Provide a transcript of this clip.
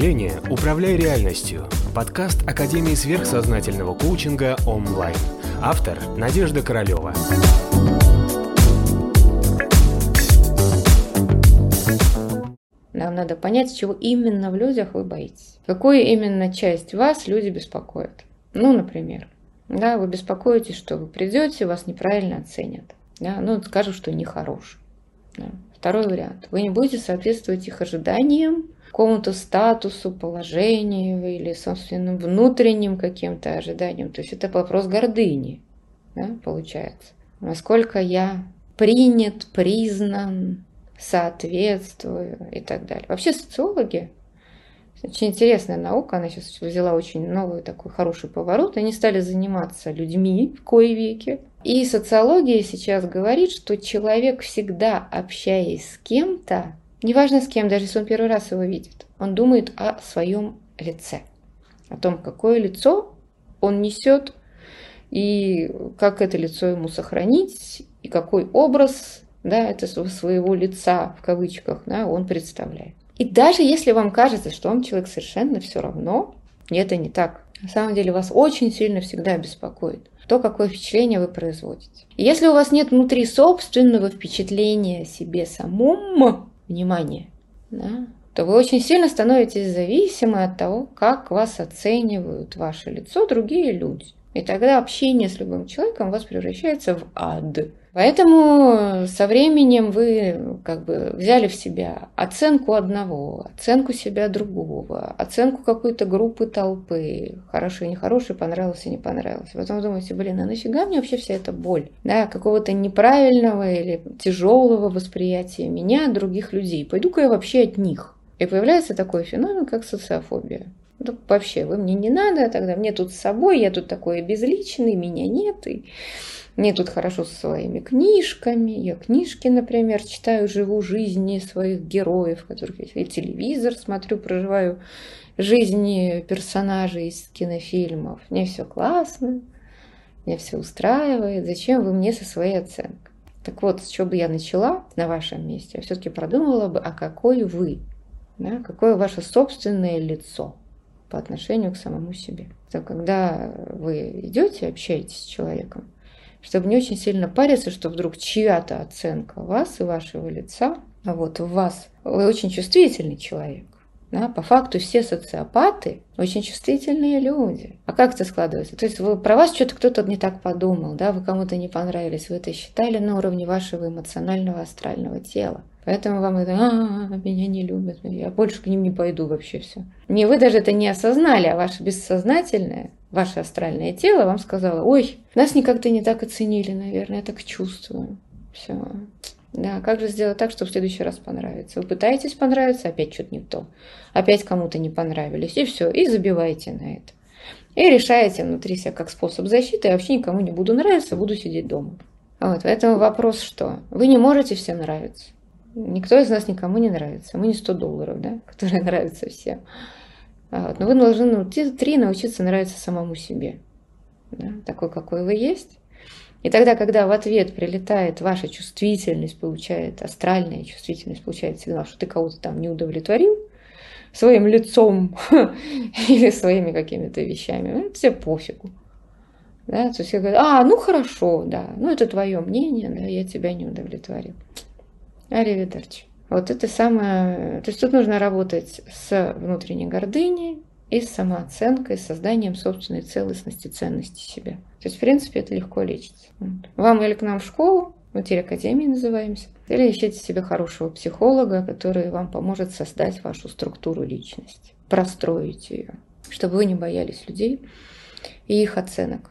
мышления «Управляй реальностью» – подкаст Академии сверхсознательного коучинга онлайн. Автор – Надежда Королева. Нам надо понять, чего именно в людях вы боитесь. Какую именно часть вас люди беспокоят. Ну, например, да, вы беспокоитесь, что вы придете, вас неправильно оценят. Да, ну, скажут, что нехороший. Да. Второй вариант. Вы не будете соответствовать их ожиданиям, какому-то статусу, положению или собственным внутренним каким-то ожиданиям. То есть это вопрос гордыни, да, получается. Насколько я принят, признан, соответствую и так далее. Вообще социологи очень интересная наука, она сейчас взяла очень новый такой хороший поворот. Они стали заниматься людьми в кое веке. И социология сейчас говорит, что человек всегда, общаясь с кем-то, неважно с кем, даже если он первый раз его видит, он думает о своем лице, о том, какое лицо он несет, и как это лицо ему сохранить, и какой образ да, это своего лица, в кавычках, да, он представляет. И даже если вам кажется, что вам человек совершенно все равно, это не так, на самом деле вас очень сильно всегда беспокоит то, какое впечатление вы производите. И если у вас нет внутри собственного впечатления о себе самом, внимание, да, то вы очень сильно становитесь зависимы от того, как вас оценивают ваше лицо другие люди. И тогда общение с любым человеком у вас превращается в ад. Поэтому со временем вы как бы взяли в себя оценку одного, оценку себя другого, оценку какой-то группы толпы, хороший нехороший, понравился и не понравился. Потом думаете, блин, а нафига мне вообще вся эта боль? Да, какого-то неправильного или тяжелого восприятия меня, других людей. Пойду-ка я вообще от них. И появляется такой феномен, как социофобия. Ну, вообще, вы мне не надо, тогда мне тут с собой, я тут такой безличный, меня нет. И мне тут хорошо со своими книжками. Я книжки, например, читаю, живу жизни своих героев, которых я и телевизор смотрю, проживаю жизни персонажей из кинофильмов. Мне все классно, мне все устраивает. Зачем вы мне со своей оценкой? Так вот, с чего бы я начала на вашем месте? Я все-таки продумала бы, а какой вы? Да? Какое ваше собственное лицо по отношению к самому себе? То, когда вы идете, общаетесь с человеком, чтобы не очень сильно париться, что вдруг чья-то оценка вас и вашего лица, а вот в вас, вы очень чувствительный человек. Да, по факту все социопаты очень чувствительные люди. А как это складывается? То есть вы, про вас что-то кто-то не так подумал, да, вы кому-то не понравились, вы это считали на уровне вашего эмоционального астрального тела. Поэтому вам это, а, меня не любят, я больше к ним не пойду вообще все. Не вы даже это не осознали, а ваше бессознательное ваше астральное тело вам сказало, ой, нас никак-то не так оценили, наверное, я так чувствую. Все. Да, как же сделать так, чтобы в следующий раз понравится? Вы пытаетесь понравиться, опять что-то не то. Опять кому-то не понравились, и все, и забиваете на это. И решаете внутри себя как способ защиты, я вообще никому не буду нравиться, буду сидеть дома. Вот, поэтому вопрос что? Вы не можете всем нравиться. Никто из нас никому не нравится. Мы не 100 долларов, да, которые нравятся всем. Вот. Но вы должны научиться, три научиться нравиться самому себе. Да? Такой, какой вы есть. И тогда, когда в ответ прилетает ваша чувствительность, получает астральная чувствительность, получает сигнал, что ты кого-то там не удовлетворил своим лицом или своими какими-то вещами, ну, это тебе пофигу. Да? То есть я говорю, а, ну хорошо, да, ну это твое мнение, да, я тебя не удовлетворил. Аривидерчи. Вот это самое... То есть тут нужно работать с внутренней гордыней и с самооценкой, с созданием собственной целостности, ценности себя. То есть, в принципе, это легко лечится. Вам или к нам в школу, мы теперь Академией называемся, или ищите себе хорошего психолога, который вам поможет создать вашу структуру личности, простроить ее, чтобы вы не боялись людей и их оценок.